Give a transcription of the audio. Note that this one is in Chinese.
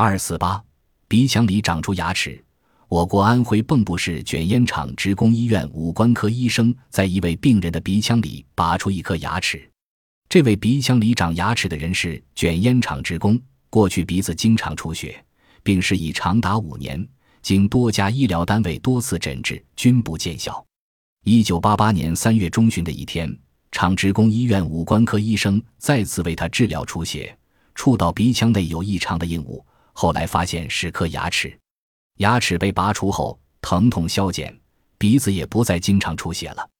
二四八，鼻腔里长出牙齿。我国安徽蚌埠市卷烟厂职工医院五官科医生在一位病人的鼻腔里拔出一颗牙齿。这位鼻腔里长牙齿的人是卷烟厂职工，过去鼻子经常出血，病史已长达五年，经多家医疗单位多次诊治均不见效。一九八八年三月中旬的一天，厂职工医院五官科医生再次为他治疗出血，触到鼻腔内有异常的硬物。后来发现是颗牙齿，牙齿被拔除后，疼痛消减，鼻子也不再经常出血了。